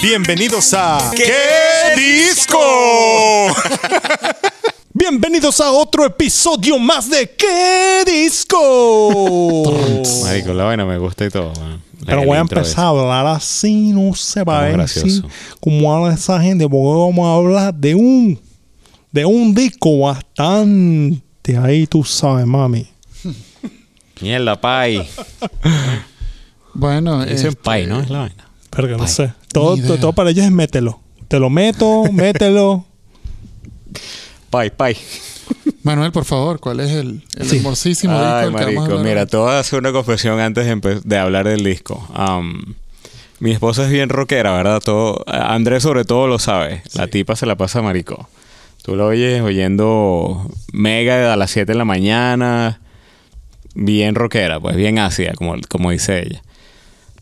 Bienvenidos a ¿Qué disco? Bienvenidos a otro episodio más de ¿Qué disco? Marico, la vaina me gusta y todo, man. Pero voy a empezar a hablar así, no se va a Como habla esa gente, porque vamos a hablar de un de un disco bastante ahí, tú sabes, mami. Mierda, pay. Bueno, Dicen este, pay, ¿no? Es la vaina. Pero que no Ay, sé. Todo, todo, para ellos es mételo. Te lo meto, mételo. Pay, pay. Manuel, por favor, ¿cuál es el, el Sí. hermosísimo disco Ay, del que vamos a marico. hablar Mira, te voy a hacer una confesión antes de, hablar del disco. Mi esposa es bien rockera, ¿verdad? Todo, Andrés sobre todo lo sabe. La tipa se la pasa marico. Tú lo oyes oyendo Mega a las 7 de la mañana. Bien rockera, pues bien ácida, como, como dice ella.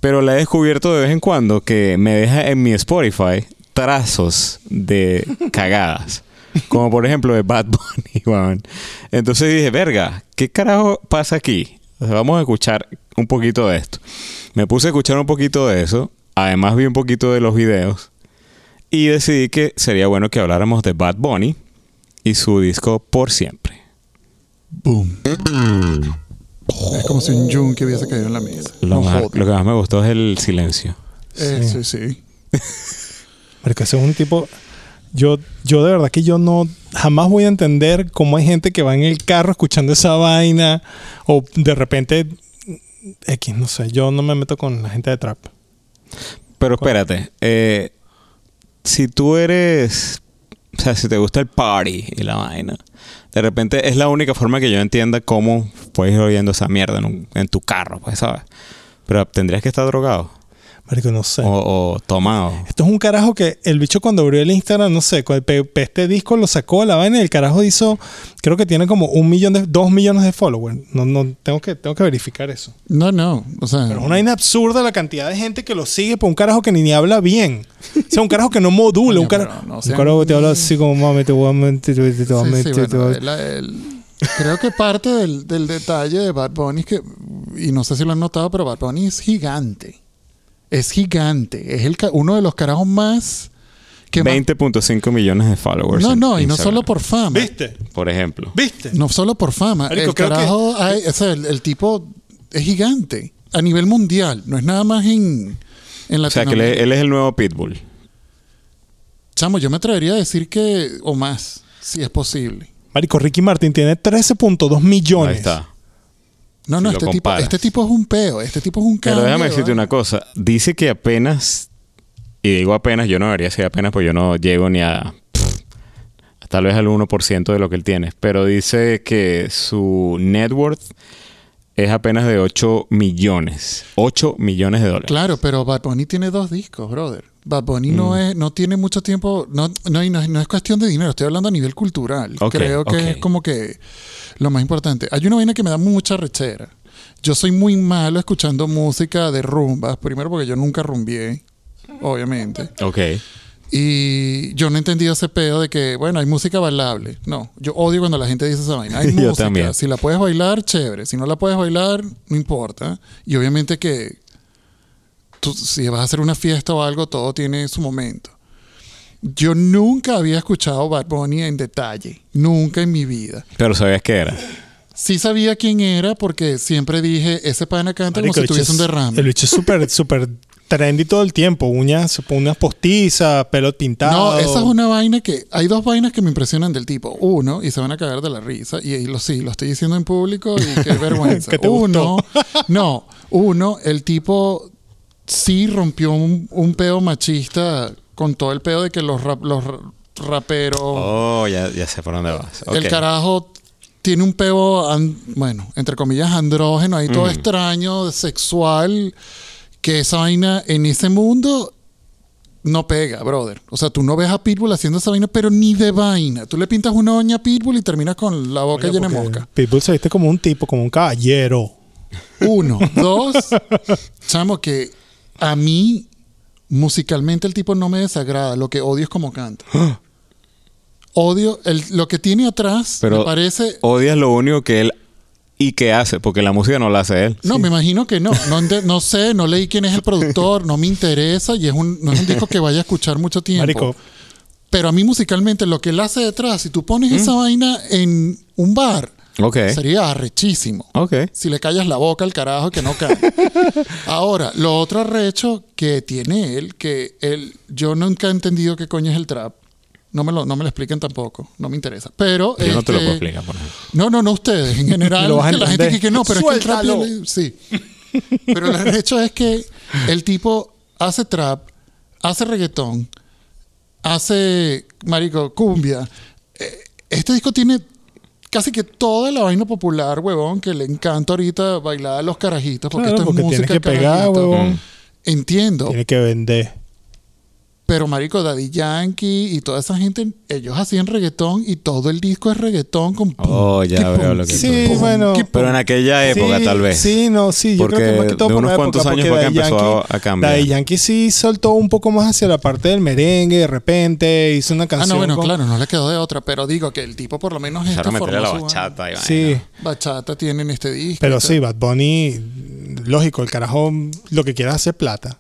Pero la he descubierto de vez en cuando que me deja en mi Spotify trazos de cagadas. Como por ejemplo de Bad Bunny, weón. Entonces dije, verga, ¿qué carajo pasa aquí? Vamos a escuchar un poquito de esto. Me puse a escuchar un poquito de eso. Además vi un poquito de los videos. Y decidí que sería bueno que habláramos de Bad Bunny y su disco Por Siempre. Boom. Es como si un yunque hubiese caído en la mesa. Lo, No más- jodas. lo que más me gustó es el silencio. Eh, sí, sí. Porque ese es un tipo. Yo, yo de verdad que yo no jamás voy a entender cómo hay gente que va en el carro escuchando esa vaina. O de repente. X, no sé. Yo no me meto con la gente de trap. Pero espérate, eh, si tú eres, o sea, si te gusta el party y la vaina, de repente es la única forma que yo entienda cómo puedes ir oyendo esa mierda en, un- en tu carro, pues, ¿sabes? Pero tendrías que estar drogado Marico, no sé. o, o tomado. Esto es un carajo que el bicho cuando abrió el Instagram, no sé, este disco lo sacó de la vaina y el carajo hizo, creo que tiene como un millón de, dos millones de followers. No, no, tengo que, tengo que verificar eso. No, no. O sea, Pero es una vaina absurda la cantidad de gente que lo sigue por un carajo que ni, ni habla bien. O sea, un carajo que no modula, un carajo, pero no un carajo que te habla así como mami, te voy a mentir, te voy a sí, mentir, sí, te voy a-". bueno, el- el- creo que parte del, del detalle de Bad Bunny es que, y no sé si lo han notado, pero Bad Bunny es gigante. Es gigante. Es el, uno de los carajos más... Que más- 20.5 millones de followers. no, no, y no solo por fama. ¿Viste? Por ejemplo. ¿Viste? No solo por fama. Marico, el que- carajo, hay- o sea, el, el tipo es gigante a nivel mundial. No es nada más en, en O sea, que él, Latinoamérica. es- él es el nuevo Pitbull. Chamo, yo me atrevería a decir que, o más, si es posible. Marico, Ricky Martin tiene 13.2 Ahí millones. está. No, Si no, este tipo, este tipo es un peo. Este tipo es un Pero cambio déjame de decirte vaina. una cosa. Dice que apenas, y digo apenas, yo no debería decir apenas, pues yo no llego ni a pff, tal vez al 1% de lo que él tiene. Pero dice que su net worth es apenas de 8 millones. 8 millones de dólares. Claro, pero Bad Bunny tiene dos discos, brother. Bad Bunny Mm. no, es, no tiene mucho tiempo, no, no, es- no es cuestión de dinero, estoy hablando a nivel cultural. Creo que es como que lo más importante. Hay una vaina que me da mucha rechera. Yo soy muy malo escuchando música de rumbas, primero porque yo nunca rumbié, obviamente. Ok. Y yo no he entendido ese pedo de que, bueno, hay música bailable. No, yo odio cuando la gente dice esa vaina. Hay música. también. Si la puedes bailar, chévere. Si no la puedes bailar, no importa. Y obviamente que tú, si vas a hacer una fiesta o algo, todo tiene su momento. Yo nunca había escuchado Bad Bunny en detalle. Nunca en mi vida. Pero sabías qué era. Sí sabía quién era porque siempre dije, ese pana canta Marico, como si tuviese un derrame. El bicho es súper, súper trendy todo el tiempo. Uñas, uñas postizas, pelo pintado. No, esa es una vaina que. Hay dos vainas que me impresionan del tipo. Uno, y se van a cagar de la risa, y ahí lo sí, lo estoy diciendo en público y qué vergüenza. Que te uno, no, uno, el tipo sí rompió un, un peo machista con todo el peo de que los, rap- los raperos. Oh, ya, ya sé por dónde vas. El carajo tiene un peo, an- bueno, entre comillas, andrógeno, ahí todo extraño, sexual, que esa vaina en ese mundo no pega, brother. O sea, tú no ves a Pitbull haciendo esa vaina, pero ni de vaina. Tú le pintas una uña a Pitbull y terminas con la boca Coño, llena de mosca. Pitbull se viste como un tipo, como un caballero. Uno. Dos, chamo, que a mí, musicalmente, el tipo no me desagrada. Lo que odio es como canta. Odio el- lo que tiene atrás, Pero me parece odias lo único que él ¿Y qué hace? Porque la música no la hace él. No, me imagino que no. No, sé, no leí quién es el productor, no me interesa y es un, no es un disco que vaya a escuchar mucho tiempo. Marico, Pero a mí musicalmente lo que él hace detrás, si tú pones esa vaina en un bar, Sería arrechísimo. Si le callas la boca al carajo que no cae. Ahora, lo otro arrecho que tiene él, que él, yo nunca he entendido qué coño es el trap. No me lo, no me lo expliquen tampoco, no me interesa. Pero Yo no te lo este, puedo explicar, por ejemplo. No, no, no ustedes. En general, Lo vas a que la gente que, que no, pero es que el trap sí. Pero el hecho es que el tipo hace trap, hace reggaetón, hace marico cumbia. Eh, Este disco tiene casi que toda la vaina popular, huevón, que le encanta ahorita bailar a los carajitos, porque Claro, esto es música tienes que pegar, huevón. Entiendo, tiene que vender. Pero marico, Daddy Yankee y toda esa gente, ellos hacían reggaetón y todo el disco es reggaetón con pum, Oh, ya que veo pum, lo que Sí, pum, bueno. Pero en aquella época, Sí, tal vez. Sí, no, sí. Yo Porque creo que más que todo de por unos cuantos época, años fue que Daddy empezó Yankee- a cambiar. Daddy Yankee sí soltó un poco más hacia la parte del merengue de repente. Hizo una Ah, canción. no, bueno, con- claro, no le quedó de otra, pero digo que el tipo por lo menos Empezaron a meterle la bachata y Sí. Bachata tiene en este disco. Pero sí, Bad Bunny, lógico, el carajo lo que quiere es hacer plata.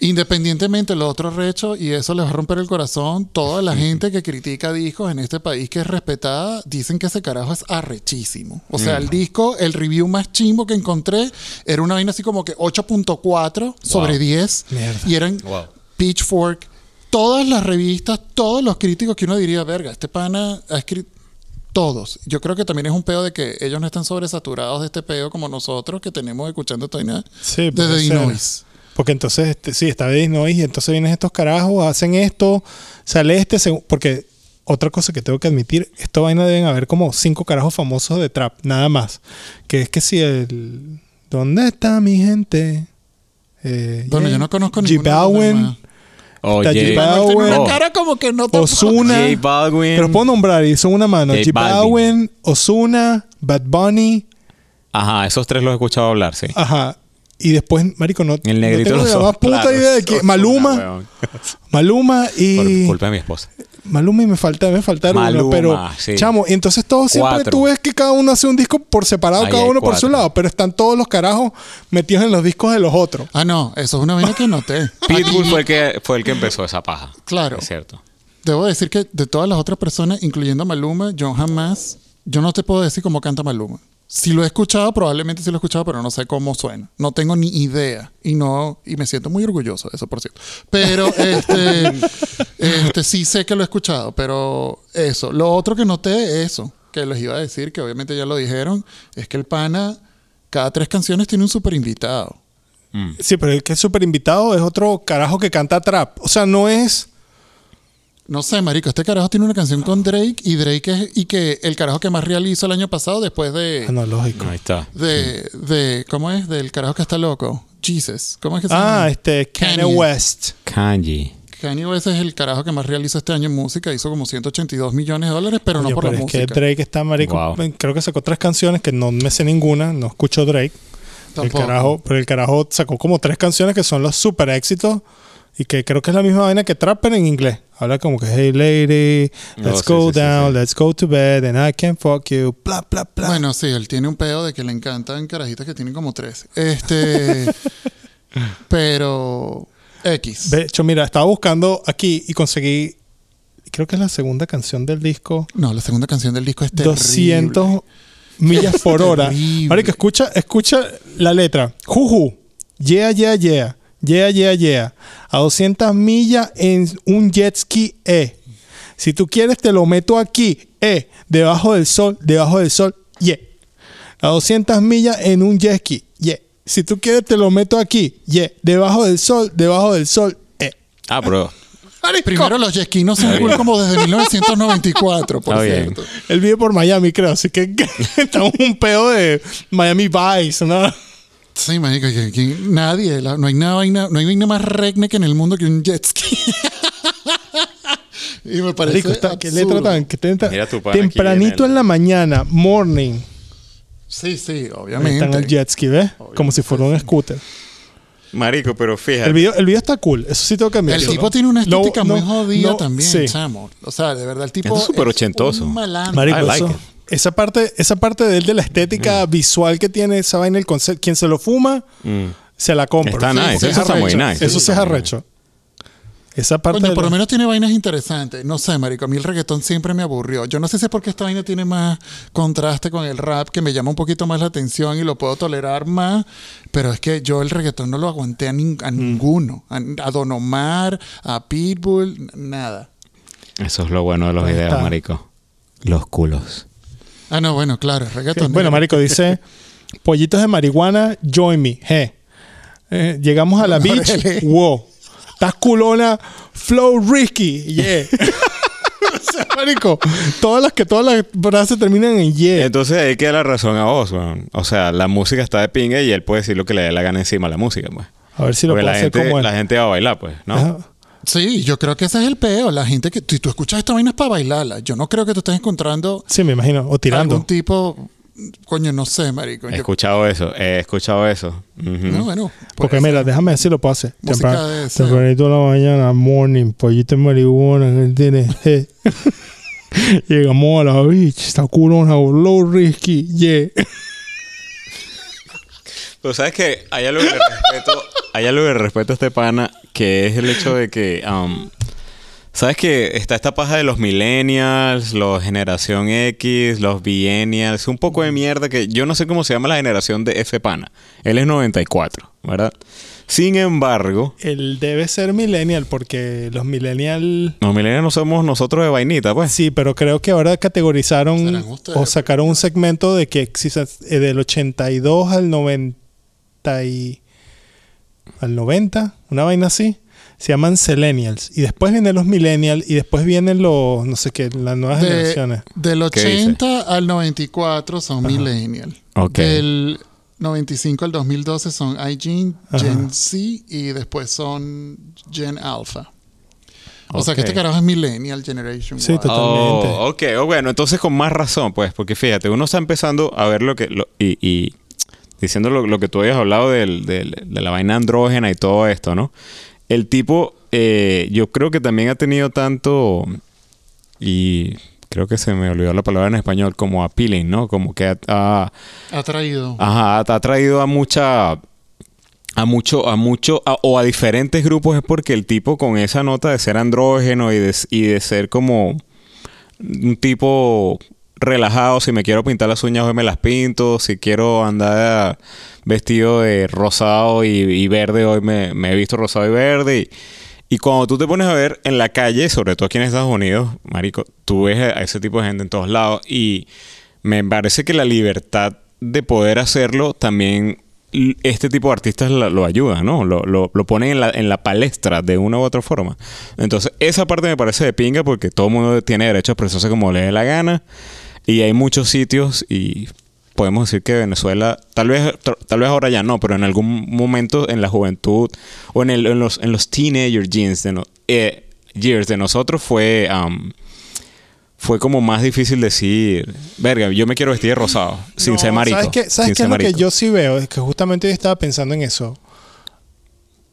Independientemente lo otro recho, y eso les va a romper el corazón, toda la gente que critica discos en este país que es respetada, dicen que ese carajo es arrechísimo. O sea, el disco, el review más chimbo que encontré, era una vaina así como que 8.4 sobre Wow. 10. Mierda. Y eran Wow. Pitchfork, todas las revistas, todos los críticos que uno diría, verga, este pana ha escrito... Todos. Yo creo que también es un peo de que ellos no están sobresaturados de este peo como nosotros que tenemos escuchando esta vaina Sí, de puede The ser. Noise. Porque entonces, este, sí, está Bad Noise y entonces vienen estos carajos, hacen esto, sale este, porque otra cosa que tengo que admitir, esta vaina deben haber como cinco carajos famosos de trap, nada más. Que es que si el... ¿Dónde está mi gente? Eh, Bueno, yeah. yo no conozco Balvin, demás. Oh, J, Balvin. una Oh. cara como que no te Ozuna. J. Pero puedo nombrar y son una mano. J. Balvin, Ozuna, Bad Bunny, Ajá, esos tres los he escuchado hablar, sí. ajá. Y después, marico, no, El no negrito tengo los la ojos más puta claros. idea de que Maluma. Maluma Por y culpa de mi esposa. Maluma y me falta, me faltaron uno, pero sí. chamo, y entonces todos siempre Cuatro. tú ves que cada uno hace un disco por separado, Ahí cada uno por su lado, pero están todos los carajos metidos en los discos de los otros. Ah, no, eso es una vaina que noté. Pitbull fue el que fue el que empezó esa paja. Claro. Es cierto. Debo decir que de todas las otras personas, incluyendo a Maluma, yo jamás, yo no te puedo decir cómo canta Maluma. Si lo he escuchado, probablemente sí lo he escuchado, pero no sé cómo suena. No tengo ni idea. Y no, y me siento muy orgulloso de eso, por cierto. Pero este, este sí sé que lo he escuchado, pero eso. Lo otro que noté, eso, que les iba a decir, que obviamente ya lo dijeron, es que el pana, cada tres canciones tiene un super invitado. Mm. Sí, pero el que es súper invitado es otro carajo que canta trap. O sea, no es. No sé, marico, este carajo tiene una canción con Drake y Drake es y que el carajo que más realizó el año pasado después de Ah, no, lógico. Ahí está. de, de ¿cómo es? Del carajo que está loco. Jesus. ¿Cómo es que se Ah, llama? este, Kanye Kanye. West. Kanji. Kanye West es el carajo que más realizó este año en música. Hizo como 182 millones de dólares, pero no por pero la es música. que Drake está marico. Wow. Creo que sacó tres canciones que no me sé ninguna, no escucho Drake. El Tampoco. carajo, pero el carajo sacó como tres canciones que son los super éxitos y que creo que es la misma vaina que trap pero en inglés. Habla como que hey lady, let's Oh, sí, go sí, sí, down, sí. let's go to bed and I can fuck you, bla bla bla. Bueno, sí, él tiene un pedo de que le encantan carajitas que tienen como tres. Este. pero. X. De hecho, mira, estaba buscando aquí y conseguí creo que es la segunda canción del disco No, la segunda canción del disco es terrible. 200 millas por hora. Terrible. Marico, escucha, escucha la letra. Juju. Yeah, yeah, yeah. Yeah, yeah, yeah. A 200 millas en un jet ski, eh. Si tú quieres, te lo meto aquí, eh. Debajo del sol, debajo del sol, yeah. A 200 millas en un jet ski, yeah. Si tú quieres, te lo meto aquí, yeah. Debajo del sol, debajo del sol, eh. Ah, bro. Primero, los yesquinos son cool como desde 1994, por Está bien. cierto. Él vive por Miami, creo. Así que estamos un pedo de Miami Vice, ¿no? Sí, marico, que, que nadie, la- no hay nada vaina, no hay vaina más regne que en el mundo que un jet ski. y me parece Marico, está, qué letra tan, tenta- aquí tempranito en el- en la mañana, morning. Sí, sí, Ahí obviamente. el jet ski, ¿ves? Como si fuera un scooter. Marico, pero fíjate. El video, el video está cool, eso sí tengo que admitir. El tipo tiene una No, estética muy no, jodida no, también, sí. chamo. O sea, de verdad, el tipo. Es súper ochentoso. Un malandro. Marico, I like eso- it. Esa parte, esa parte de él, de la estética visual que tiene esa vaina, el concepto, quien se lo fuma, Mm. se la compra. Está nice, es eso está muy nice. Eso sí es arrecho. Esa parte Coño, por lo menos tiene vainas interesantes. No sé, marico, a mí el reggaetón siempre me aburrió. Yo no sé si es porque esta vaina tiene más contraste con el rap, que me llama un poquito más la atención y lo puedo tolerar más, pero es que yo el reggaetón no lo aguanté a, nin- Mm. a ninguno. A, a Don Omar, a Pitbull, nada. Eso es lo bueno de los videos, marico. Los culos. Ah, no, bueno, claro, el reggaetón. Bueno, marico, dice pollitos de marihuana, join me. Je. Eh, llegamos a la beach. Wow. Estás culona. Flow risky. Yeah. o sea, marico, todas las que todas las frases terminan en yeah. Entonces ahí queda la razón a vos, weón. O sea, la música está de pinga y él puede decir lo que le dé la gana encima a la música, pues. A ver si lo Porque la hacer gente, como él. la gente va a bailar, pues, ¿no? Ajá. Sí, yo creo que ese es el peo. La gente que. Si tú escuchas esta vaina es para bailarla. Yo no creo que tú estés encontrando Sí, me imagino. O tirando. algún tipo. Coño, no sé, marico. He Yo- escuchado eso, he escuchado eso. No, bueno. Porque mira, déjame si lo hacer. Música de. Tempranito en la mañana, morning, pollito de marihuana, ¿qué tiene? Llegamos a la beach, está culona, low risky, yeah. Pero sabes que hay algo que respeto, hay algo que respeto a este pana, que es el hecho de que, um, sabes que está esta paja de los millennials, los generación X, los biennials, un poco de mierda que yo no sé cómo se llama la generación de ese pana. Él es 94, ¿verdad? Sin embargo, Él debe ser millennial porque los millennial... los millennials no somos nosotros de vainita, pues. Sí, pero creo que ahora categorizaron o sacaron un segmento de que existe eh, del 82 al 90 y- al 90, una vaina así. Se llaman Selenials. Y después vienen los Millennials y después vienen los, no sé qué, las nuevas De- generaciones. del ¿Qué dice? 80 al 94 son millennial. Ok. Del 95 al 2012 son iGen. Gen Z y después son Gen Alpha. O sea que Ok. este carajo es millennial generation. Sí, Y. total. Oh, Totalmente. ok, oh, bueno, entonces con más razón, pues, porque fíjate, uno está empezando a ver lo que, lo- y, y diciendo lo, lo que tú habías hablado del- del- de la vaina andrógena y todo esto, ¿no? El tipo, eh, yo creo que también ha tenido tanto, y creo que se me olvidó la palabra en español, como appealing, ¿no? Como que ha- ha, traído. Ajá, ha traído a mucha. A mucho, a mucho, a- o a diferentes grupos es porque el tipo con esa nota de ser andrógeno y de, y de ser como un tipo relajado, si me quiero pintar las uñas hoy me las pinto, si quiero andar vestido de rosado y, verde hoy me, me he visto rosado y verde. Y, cuando tú te pones a ver en la calle, sobre todo aquí en Estados Unidos, marico, tú ves a ese tipo de gente en todos lados. Y me parece que la libertad de poder hacerlo también este tipo de artistas lo ayuda, ¿no? Lo, lo, lo ponen en la, en la palestra de una u otra forma. Entonces, esa parte me parece de pinga porque todo el mundo tiene derecho a expresarse como le dé la gana y hay muchos sitios y podemos decir que Venezuela, tal vez, tal vez ahora ya no, pero en algún momento en la juventud o en, el- en los, en los teenager years de, no- eh, years de nosotros fue, um, fue como más difícil decir, verga, yo me quiero vestir de rosado, sin No, ser marico. ¿Sabes qué, ¿sabes sin qué ser es lo que yo sí veo? Es que justamente hoy estaba pensando en eso.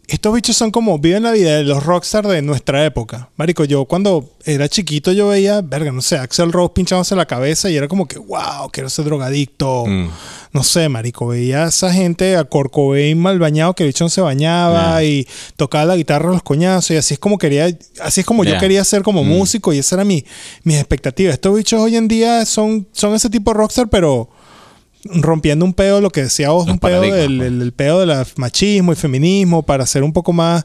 Estos bichos son como, viven la vida de los rockstars de nuestra época. Marico, yo cuando era chiquito yo veía, verga, no sé, Axel Rose pinchándose la cabeza y era como que, wow, quiero ser drogadicto. Mm. No sé, marico, veía a esa gente a Corcovain mal bañado que el bicho no se bañaba Yeah. y tocaba la guitarra a los coñazos y así es como quería, así es como yo quería ser como Mm. músico y esa era mi, mis expectativas. Estos bichos hoy en día son, son ese tipo de rockstar, pero rompiendo un pedo, lo que decía vos, un pedo del pues. el, el pedo del machismo y feminismo para hacer un poco más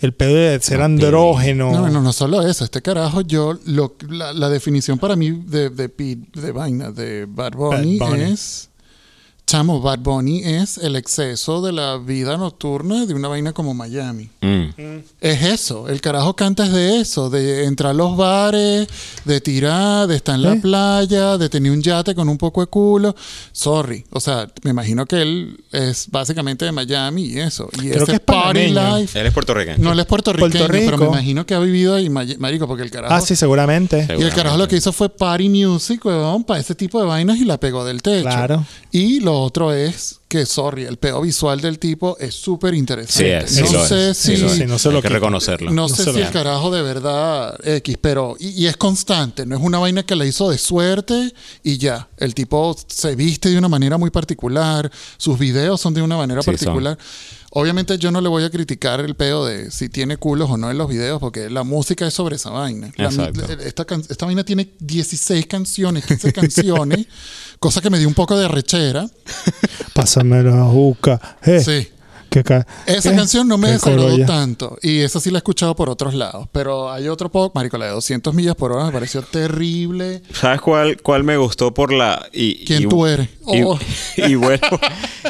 el pedo de ser andrógeno. No, no, no solo eso. Este carajo, yo, lo, la, la definición para mí de, de, Pete- de vaina, de Bad Bunny, Bad Bunny. es. Chamo, Bad Bunny es el exceso de la vida nocturna de una vaina como Miami. Mm. Es eso, el carajo canta es de eso, de entrar a los bares, de tirar, de estar en la playa, de tener un yate con un poco de culo. Sorry, o sea, me imagino que él es básicamente de Miami y eso. Y Creo ese que es party panameño. life. Él es puertorriqueño. No, él es puertorriqueño, Puerto pero me Rico. imagino que ha vivido ahí, ma- marico, porque el carajo... Ah, sí, seguramente. Y el carajo lo que hizo fue party music, weón, para ese tipo de vainas y la pegó del techo. Claro. Y lo otro es que, sorry, el peo visual del tipo es súper interesante. Sí, es, sí no lo sé es, si... sí. Sí, no Hay lo que reconocerlo. No, No sé si el carajo de verdad X, pero. Y, y es constante, no es una vaina que la hizo de suerte y ya. El tipo se viste de una manera muy particular, sus videos son de una manera Sí, particular. Obviamente yo no le voy a criticar el peo de si tiene culos o no en los videos, porque la música es sobre esa vaina. La- Exacto. esta, esta vaina tiene 16 canciones, 15 canciones, cosa que me dio un poco de rechera. Pásame la juca. Eh, Sí. que ca- Esa eh, canción no me desagradó tanto. Y esa sí la he escuchado por otros lados. Pero hay otro poco, marico, la de 200 millas por hora me pareció terrible. ¿Sabes cuál, cuál me gustó por la... Y, ¿Quién y- tú eres? Y, Oh. y vuelvo,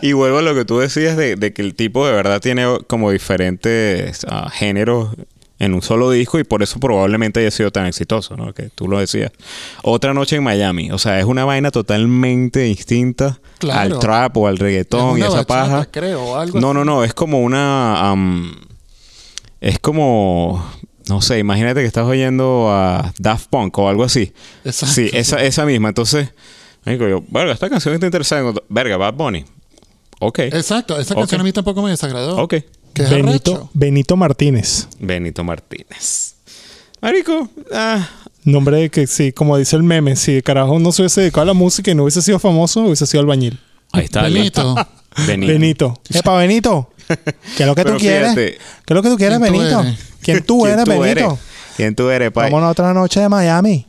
y vuelvo a lo que tú decías de, de que el tipo de verdad tiene como diferentes ah, géneros en un solo disco y por eso probablemente haya sido tan exitoso, ¿no? Que tú lo decías. Otra noche en Miami. O sea, es una vaina totalmente distinta Claro. al trap o al Es reggaetón y esa bachata, paja. creo, algo No, así. no, no. Es como una... am, es como... No sé, imagínate que estás oyendo a Daft Punk o algo así. Exacto. Sí, esa, esa misma. Entonces, digo yo, verga, esta canción está interesante. Verga, Bad Bunny. Ok. Exacto, esa Ok. canción a mí tampoco me desagradó. Ok. Es Benito, arrecho. Benito Martínez. Benito Martínez. Marico, ah, Nombre de que sí, como dice el meme, si carajo no se hubiese dedicado a la música y no hubiese sido famoso, hubiese sido albañil. ahí está. Benito. Benito. Benito. Epa, Benito. ¿Qué es lo que Pero tú quieres? fíjate. ¿Qué es lo que tú quieres, ¿Quién tú Benito? eres? ¿Quién tú ¿Quién eres, tú Benito? eres? ¿Quién tú eres, pai? Vámonos a otra noche de Miami.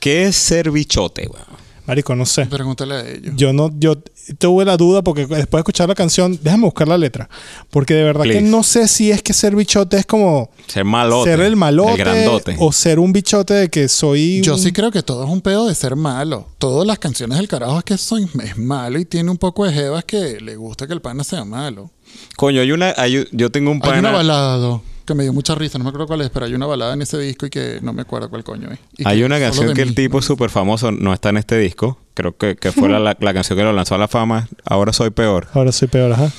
¿Qué es ser bichote, weón? Marico, no sé. Pregúntale a ellos. Yo no, yo tuve la duda porque después de escuchar la canción, déjame buscar la letra. Porque de verdad que no sé si es que ser bichote es como Ser malote. ser el malote El grandote. o ser un bichote de que soy. Yo un- sí creo que todo es un pedo de ser malo. Todas las canciones del carajo es que son, es malo y tiene un poco de jevas que le gusta que el pana sea malo. Coño, hay una... hay- yo tengo un Hay una pana... balada que me dio mucha risa, no me acuerdo cuál es, pero hay una balada en ese disco y que no me acuerdo cuál coño es. Y Hay que una canción que mí. el tipo es súper famoso, no está en este disco. Creo que, que fue la, la- la canción que lo lanzó a la fama. Ahora soy peor. Ahora soy peor, ajá.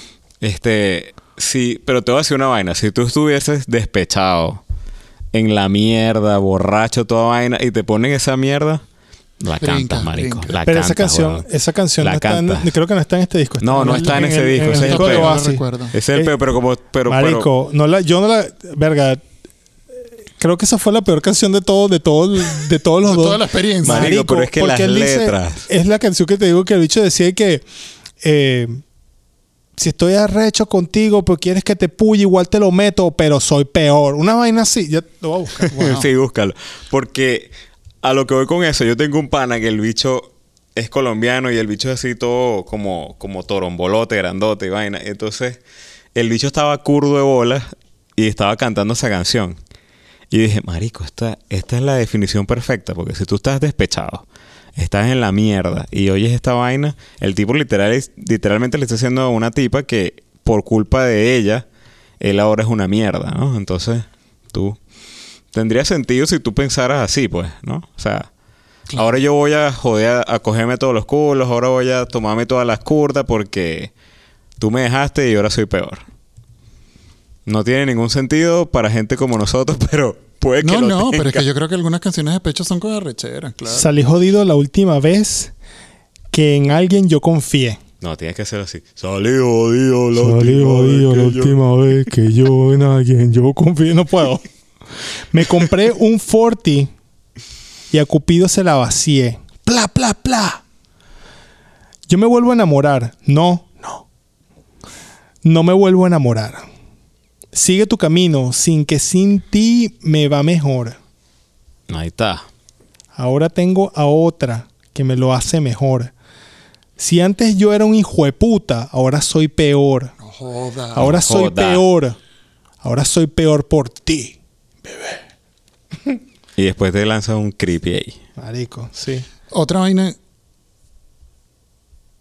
Este, sí, pero te voy a decir una vaina. Si tú estuvieses despechado, en la mierda, borracho, toda vaina, y te ponen esa mierda, la cantas, marico. La Pero esa canción, esa canción La no está en- creo que no está en este disco. No, no está en ese el- disco, ese es el disco de peor. No lo Oasis. recuerdo. Ese es el Eh, peor, pero como... Pero, Marico, no la, yo no la. Verga. Creo que esa fue la peor canción de todo, de todo, de todos los De dos. toda la experiencia. Marico, pero es que las dice- letras. es la canción que te digo que el bicho decía que eh, si estoy arrecho contigo, pero quieres que te puye, igual te lo meto, pero soy peor. Una vaina así. Ya lo voy a buscar. Wow. sí, búscalo. Porque a lo que voy con eso, yo tengo un pana que el bicho es colombiano y el bicho es así todo como, como torombolote, grandote y vaina. Entonces, el bicho estaba curdo de bolas y estaba cantando esa canción. Y dije, marico, esta, esta es la definición perfecta, porque si tú estás despechado, estás en la mierda y oyes esta vaina, el tipo literal, literalmente le está diciendo a una tipa que por culpa de ella, él ahora es una mierda, ¿no? Entonces, tú... Tendría sentido si tú pensaras así, pues, ¿no? O sea, ahora yo voy a joder, a, a cogerme todos los culos, ahora voy a tomarme todas las curdas porque tú me dejaste y ahora soy peor. No tiene ningún sentido para gente como nosotros, pero puede que No, lo no, pero es tenga. que yo creo que algunas canciones de pecho son con arrechera, claro. Salí jodido la última vez que en alguien yo confié. No, tienes que hacer así. Salí jodido la Salí última jodido vez la que yo- última vez que yo en alguien yo confié. No puedo. Me compré un Forti y a Cupido se la vacié. Pla, pla, pla. Yo me vuelvo a enamorar. No, no. No me vuelvo a enamorar. Sigue tu camino sin que sin ti me va mejor. Ahí está. Ahora tengo a otra que me lo hace mejor. Si antes yo era un hijo de puta, ahora soy peor. No joda. Ahora soy joda. peor. Ahora soy peor por ti. Y después te lanza un creepy ahí. Marico, sí. Otra vaina.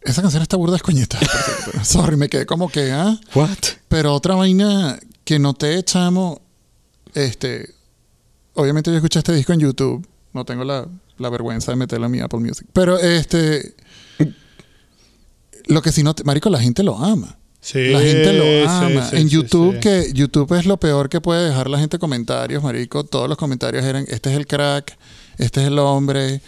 Esa canción está burda escoñeta. Sorry, me quedé como que, ¿ah? What? Pero otra vaina que noté, chamo, este, obviamente yo escuché este disco en YouTube, no tengo la, la vergüenza de meterlo en mi Apple Music, pero este, lo que sí noté, marico, la gente lo ama. Sí, La gente lo ama. sí, en YouTube, que YouTube es lo peor que puede dejar la gente comentarios, marico. Todos los comentarios eran, este es el crack, este es el hombre,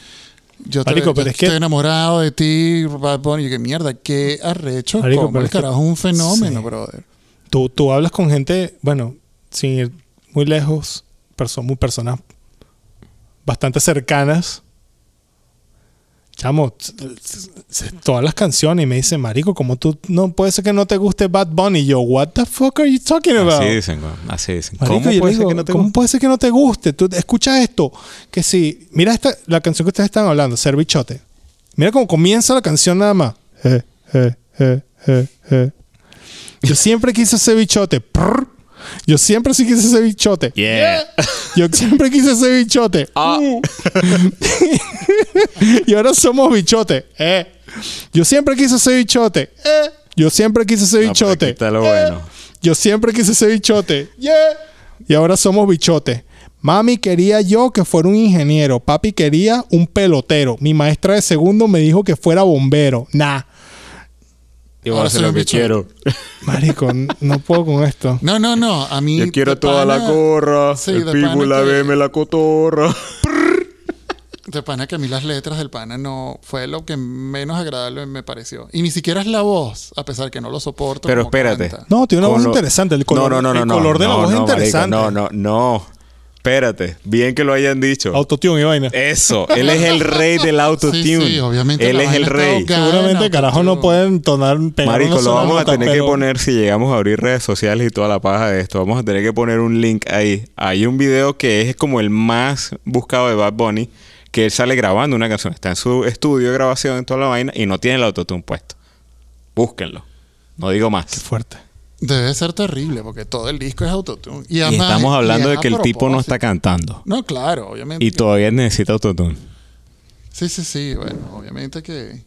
Yo, te- Marico, yo pero es estoy que- enamorado de ti, Bad Bunny. Y que mierda, qué arrecho. Marico, como pero el es que- carajo es un fenómeno, brother. Tú, tú hablas con gente, bueno, sin ir muy lejos, perso- muy personas bastante cercanas. Chamo, todas las canciones y me dice, Marico, ¿cómo tú no puede ser que no te guste Bad Bunny? Y yo, ¿What the fuck are you talking about? Así dicen, güey. Así dicen. Marico, ¿Cómo puede ser que no te ¿Cómo guste? puede ser que no te guste? Tú escucha esto. Que si, mira esta, la canción que ustedes están hablando, Ser Bichote. Mira cómo comienza la canción nada más. Eh, eh, eh, eh, eh. Yo siempre quise ser bichote. Prr. Yo siempre sí quise ser bichote. Yeah. Yo siempre quise ser bichote. Ah. Uh. y ahora somos bichote. Eh. Yo siempre quise ser bichote. Eh. Yo siempre quise No, aquí bichote. está lo Eh. bueno. Yo siempre quise ser bichote. Yeah. Y ahora somos bichote. Mami quería yo que fuera un ingeniero. Papi quería un pelotero. Mi maestra de segundo me dijo que fuera bombero. Nah. Y voy a Ahora hacer soy lo un que bicho. quiero. Marico, no puedo con esto. No, no, no. A mí. Yo quiero toda la corra. Sí, el de pibu, pana la que- veme, la cotorra. De pana que a mí las letras del pana no fue lo que menos agradable me pareció. Y ni siquiera es la voz, a pesar que no lo soporto. Pero espérate. canta. No, tiene una Con voz lo- interesante. El color, no, no, no, el no, color de la no, voz es no, marico, interesante. no, no, no. Espérate. Bien que lo hayan dicho. Autotune y vaina. Eso. Él es el rey del autotune. Sí, sí, obviamente Él es el rey. Seguramente, carajo, no pueden tonar, pegar Marico, lo vamos a tener que poner si llegamos a abrir redes sociales y toda la paja de esto. Vamos a tener que poner un link ahí. Hay un video que es como el más buscado de Bad Bunny, que él sale grabando una canción. Está en su estudio de grabación en toda la vaina y no tiene el autotune puesto. Búsquenlo. No digo Qué más. fuerte. Debe ser terrible porque todo el disco es autotune. Y, Y estamos y hablando es de que el tipo no está cantando. No, claro, obviamente. Y todavía necesita autotune. Sí, sí, sí. Bueno, obviamente que.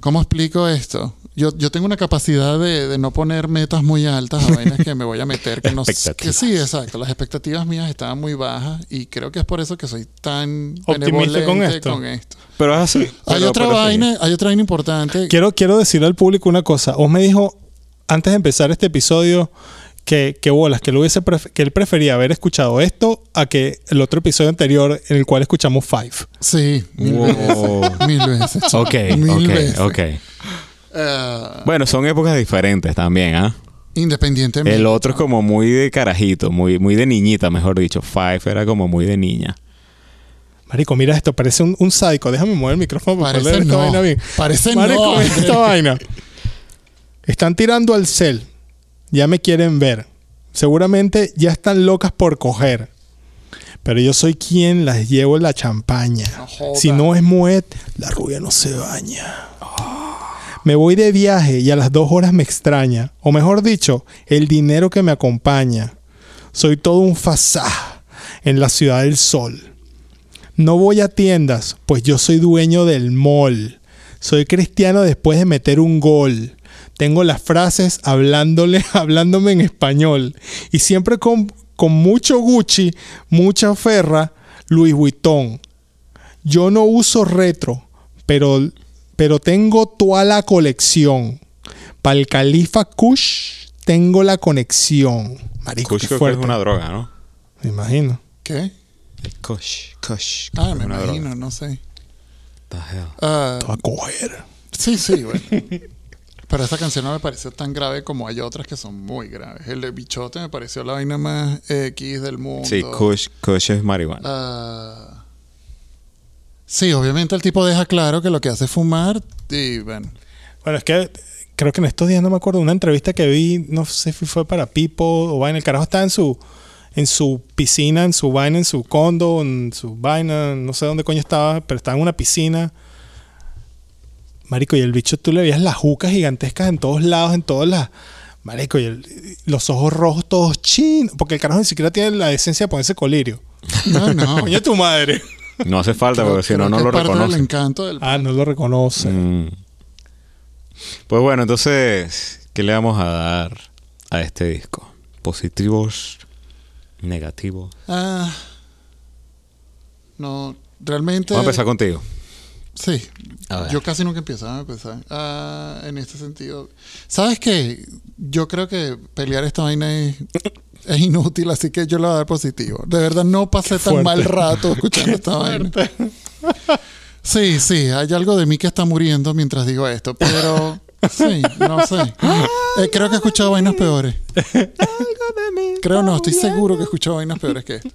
¿Cómo explico esto? Yo, yo tengo una capacidad de, de no poner metas muy altas a vainas que me voy a meter. Que, no, que sí, exacto. Las expectativas mías estaban muy bajas y creo que es por eso que soy tan Optimista con esto. con esto. Pero es así. Hay Pero- otra pero vaina, hay otra vaina importante. Quiero, quiero decirle al público una cosa. Os me dijo antes de empezar este episodio que, que bolas, que, lo hubiese pref- que él prefería haber escuchado esto a que el otro episodio anterior en el cual escuchamos Five. Sí, mil Wow. veces. Mil veces. Ok, Mil ok, veces. ok. Eh, Bueno, son épocas diferentes también, ¿ah? independientemente. El otro es como muy de carajito, muy, muy de niñita, mejor dicho. Five era como muy de niña. Marico, mira esto, parece un, un sádico. Déjame mover el micrófono para Parece leer esta no. vaina bien. Parece Marico, no, mira esta vaina. Están tirando al cel. Ya me quieren ver. Seguramente ya están locas por coger. Pero yo soy quien las llevo la champaña. No si no es Moet, la rubia no se baña. Me voy de viaje y a las dos horas me extraña. O mejor dicho, el dinero que me acompaña. Soy todo un fasá en la ciudad del sol. No voy a tiendas, pues yo soy dueño del mall. Soy cristiano después de meter un gol. Tengo las frases hablándole, hablándome en español. Y siempre con, con mucho Gucci, mucha ferra, Louis Vuitton. Yo no uso retro, pero, pero tengo toda la colección. Para el Califa Kush tengo la conexión. Marico, Kush qué creo que fuerte. es una droga, ¿no? Me imagino. ¿Qué? El Kush, Kush. Ah, me imagino, droga. no sé. The hell. Ah, Te va a coger. sí, sí, bueno. Pero esa canción no me pareció tan grave como hay otras que son muy graves. El de Bichote me pareció la vaina más X del mundo. Sí, Kush, Kush es marihuana. Ah, sí, obviamente el tipo deja claro que lo que hace es fumar y bueno. Bueno, es que creo que en estos días no me acuerdo, una entrevista que vi, no sé si fue para Pipo o vaina, el carajo estaba en su en su piscina, en su vaina, en su condo, en su vaina, no sé dónde coño estaba, pero estaba en una piscina. Marico, y el bicho tú le veías las jucas gigantescas en todos lados, en todas las... Marico, y el- los ojos rojos todos chinos, porque el carajo ni siquiera tiene la decencia de ponerse colirio. No, no. Coño, tu madre. No hace falta, Creo- porque si no, no lo reconoce. encanto del Ah, no lo reconoce. Mm. Pues bueno, entonces, ¿qué le vamos a dar a este disco? ¿Positivos? ¿Negativos? Ah, no, realmente. Vamos a empezar contigo. Sí, yo casi nunca empiezo a empezar. Ah, en este sentido. ¿Sabes qué? Yo creo que pelear esta vaina es, es inútil, así que yo le voy a dar positivo. De verdad, no pasé tan mal rato escuchando esta vaina. Sí, sí, hay algo de mí que está muriendo mientras digo esto, pero sí, no sé. Eh, creo que he escuchado vainas peores. Creo no, estoy seguro que he escuchado vainas peores que esto.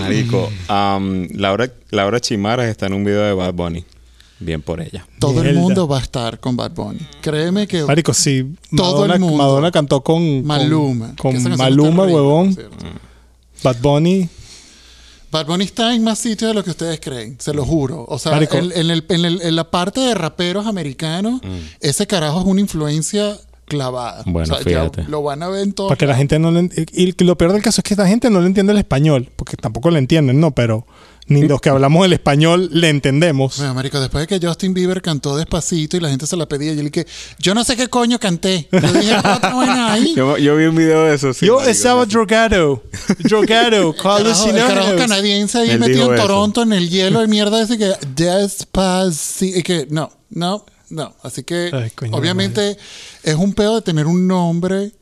Marico, am, Laura, Laura Chimaras está en un video de Bad Bunny. Bien por ella. Todo el mundo va a estar con Bad Bunny. Créeme que Marico, sí. Todo el Madonna, mundo. Madonna cantó con... Maluma. Con, Maluma, huevón. Bad Bunny. Bad Bunny está en más sitios de lo que ustedes creen, se lo juro. O sea, en, en el- en el- en la parte de raperos americanos, ese carajo es una influencia clavada. Bueno, o sea, ya fíjate. lo van a ver en todo. Para que la gente no le... Y lo peor del caso es que la gente no le entiende el español. Porque tampoco le entienden, ¿no? Pero ni los que hablamos el español le entendemos. Bueno, marico, después de que Justin Bieber cantó despacito y la gente se la pedía, yo le dije, yo no sé qué coño canté. Yo dije, ahí. Yo, yo vi un video de eso. sí, Yo marico, estaba no sé. drogado. Drogado. Carlos Carajo, el carajo canadiense ahí Él metido en eso. Toronto en el hielo de mierda ese que despacito y que no, no, no. Así que Ay, coño de obviamente es un pedo de tener un nombre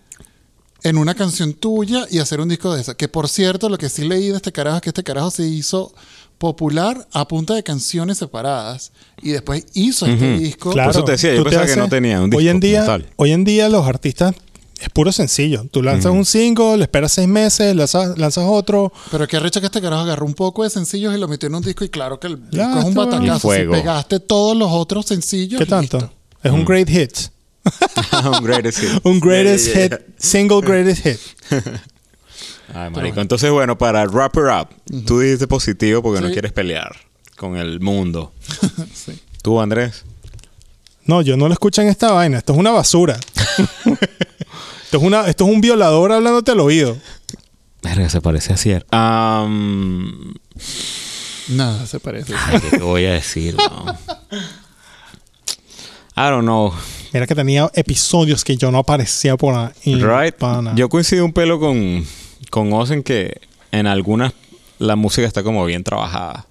en una canción tuya y hacer un disco de eso. Que por cierto, lo que sí leí de este carajo es que este carajo se hizo popular a punta de canciones separadas y después hizo este disco. Claro. Por eso te decía, yo pensaba que no tenía un hoy en disco día. Hoy en día los artistas es puro sencillo. Tú lanzas un single, le esperas seis meses, lanzas, lanzas otro. Pero qué recha que este carajo agarró un poco de sencillos y lo metió en un disco y claro que el disco Ya, es un batacazo. Si fuego. pegaste todos los otros sencillos, ¿Qué tanto? listo. Es un great hit. un greatest hit. Un greatest Yeah, yeah, hit. Single greatest hit. Ay, marico. Entonces, bueno, para wrap it up, tú dijiste positivo porque no quieres pelear con el mundo. Sí. ¿Tú, Andrés? No, yo no lo escuchan esta vaina. Esto es una basura. Esto, es una, esto es un violador hablándote al oído. Verga, se parece a Cier. Um, Nada se parece. ay, ¿qué te voy a decir? no? I don't know. Mira que tenía episodios que yo no aparecía por ahí. Right. pana. Yo coincido un pelo con, con Oz en que en algunas la música está como bien trabajada.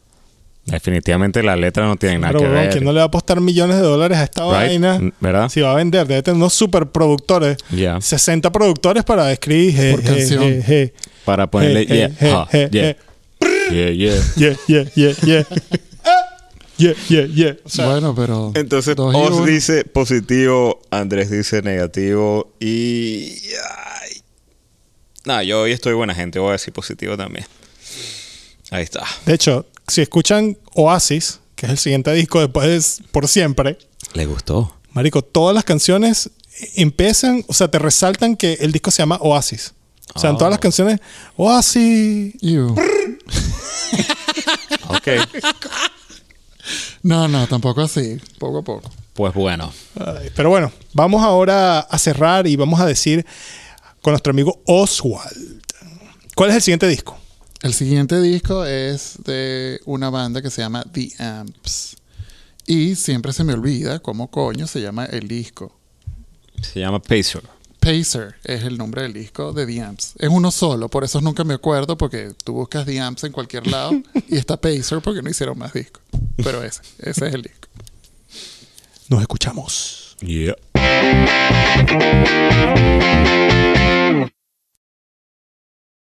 Definitivamente la letra no tiene nada Pero, que weón, ver. ¿quién no le va a apostar millones de dólares a esta Right. vaina? ¿Verdad? Si va a vender, debe tener unos superproductores. Ya. 60 productores para escribir. je, Por je, canción. je, je. Para ponerle Je, yeah, je, ah, je, yeah, je. yeah, yeah. Yeah, yeah, yeah, yeah. yeah, yeah, yeah. O sea, bueno, pero. Entonces, Oz dice positivo, Andrés dice negativo y... ay. No, yo hoy estoy buena gente, voy a decir positivo también. Ahí está. de hecho, si escuchan Oasis, que es el siguiente disco después de Por Siempre, ¿Le gustó? Marico, todas las canciones empiezan, o sea, te resaltan que el disco se llama Oasis. O sea, en todas Ah. las canciones, Oasis. Ok. No, no, tampoco así. Poco a poco. pues bueno. Ay, Pero bueno, vamos ahora a cerrar y vamos a decir con nuestro amigo Oswald. ¿Cuál es el siguiente disco? El siguiente disco es de una banda que se llama The Amps. Y siempre se me olvida cómo coño se llama el disco. Se llama Pacer. Pacer es el nombre del disco de The Amps. Es uno solo, por eso nunca me acuerdo, porque tú buscas The Amps en cualquier lado y está Pacer porque no hicieron más discos. Pero ese, ese es el disco. Nos escuchamos. Yeah.